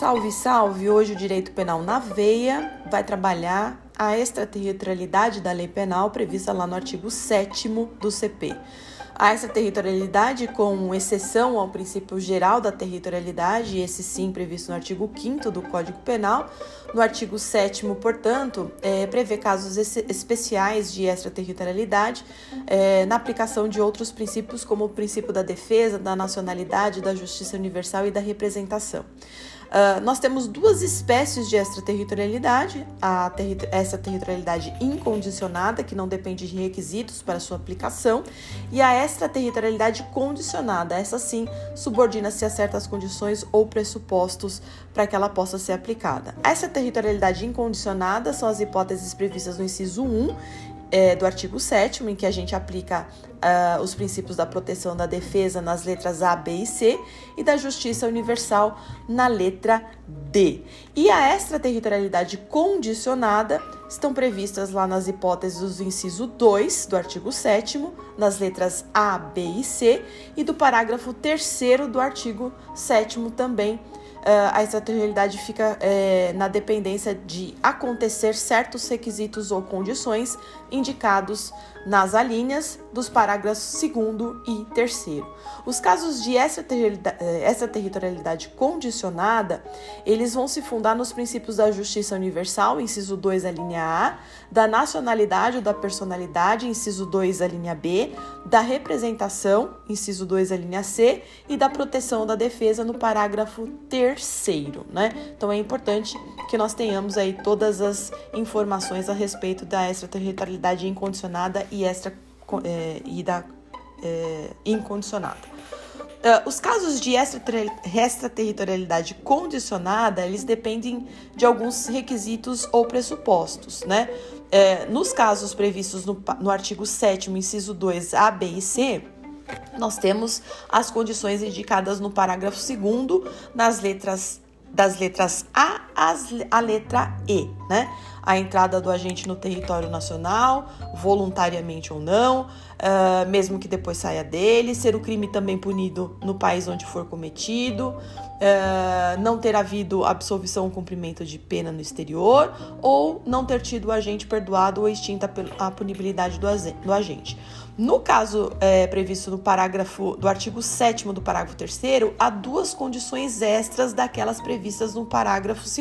Salve, salve! Hoje o direito penal na veia vai trabalhar a extraterritorialidade da lei penal prevista lá no artigo 7 do CP. A extraterritorialidade, com exceção ao princípio geral da territorialidade, esse sim previsto no artigo 5 do Código Penal, no artigo 7, portanto, é, prevê casos especiais de extraterritorialidade é, na aplicação de outros princípios, como o princípio da defesa, da nacionalidade, da justiça universal e da representação. Uh, nós temos duas espécies de extraterritorialidade: terri extraterritorialidade incondicionada, que não depende de requisitos para sua aplicação, e a extraterritorialidade condicionada. Essa sim subordina-se a certas condições ou pressupostos para que ela possa ser aplicada. Essa territorialidade incondicionada são as hipóteses previstas no inciso 1 é, do artigo 7 em que a gente aplica uh, os princípios da proteção da defesa nas letras A, B e C e da justiça universal na letra D. E a extraterritorialidade condicionada estão previstas lá nas hipóteses do inciso 2 do artigo 7 nas letras A, B e C, e do parágrafo 3 do artigo 7 também a extraterritorialidade fica é, na dependência de acontecer certos requisitos ou condições indicados nas alíneas dos parágrafos 2 e 3. Os casos de eh, extraterritorialidade condicionada, eles vão se fundar nos princípios da justiça universal, inciso 2, a linha A, da nacionalidade ou da personalidade, inciso 2, a linha B, da representação, inciso 2, a linha C, e da proteção da defesa no parágrafo 3, né? Então é importante que nós tenhamos aí todas as informações a respeito da extraterritorialidade incondicionada e extra é, e da é, incondicionada. Uh, os casos de extraterritorialidade condicionada, eles dependem de alguns requisitos ou pressupostos, né? É, nos casos previstos no, no artigo 7 inciso 2, A, B e C, nós temos as condições indicadas no parágrafo 2 nas letras das letras A às, a letra E, né? A entrada do agente no território nacional, voluntariamente ou não, uh, mesmo que depois saia dele, ser o crime também punido no país onde for cometido, uh, não ter havido absolvição ou cumprimento de pena no exterior, ou não ter tido o agente perdoado ou extinta a punibilidade do, do agente. No caso é, previsto no parágrafo do artigo 7 do parágrafo 3 há duas condições extras daquelas previstas no parágrafo 2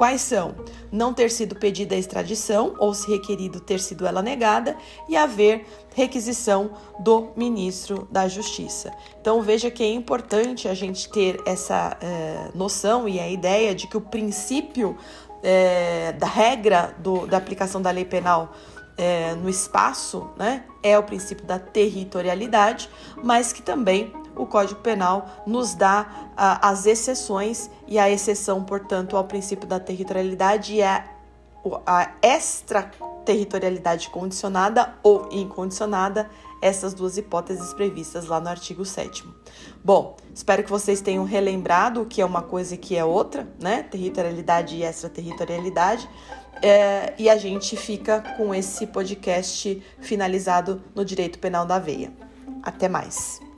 Quais são? Não ter sido pedida a extradição ou, se requerido, ter sido ela negada e haver requisição do ministro da Justiça. Então, veja que é importante a gente ter essa é, noção e a ideia de que o princípio é, da regra do, da aplicação da lei penal é, no espaço, né, é o princípio da territorialidade, mas que também o Código Penal nos dá ah, as exceções e a exceção, portanto, ao princípio da territorialidade e a, a extraterritorialidade condicionada ou incondicionada, essas duas hipóteses previstas lá no artigo 7 Bom, espero que vocês tenham relembrado o que é uma coisa e que é outra, né? Territorialidade e extraterritorialidade. É, e a gente fica com esse podcast finalizado no Direito Penal da Veia. Até mais!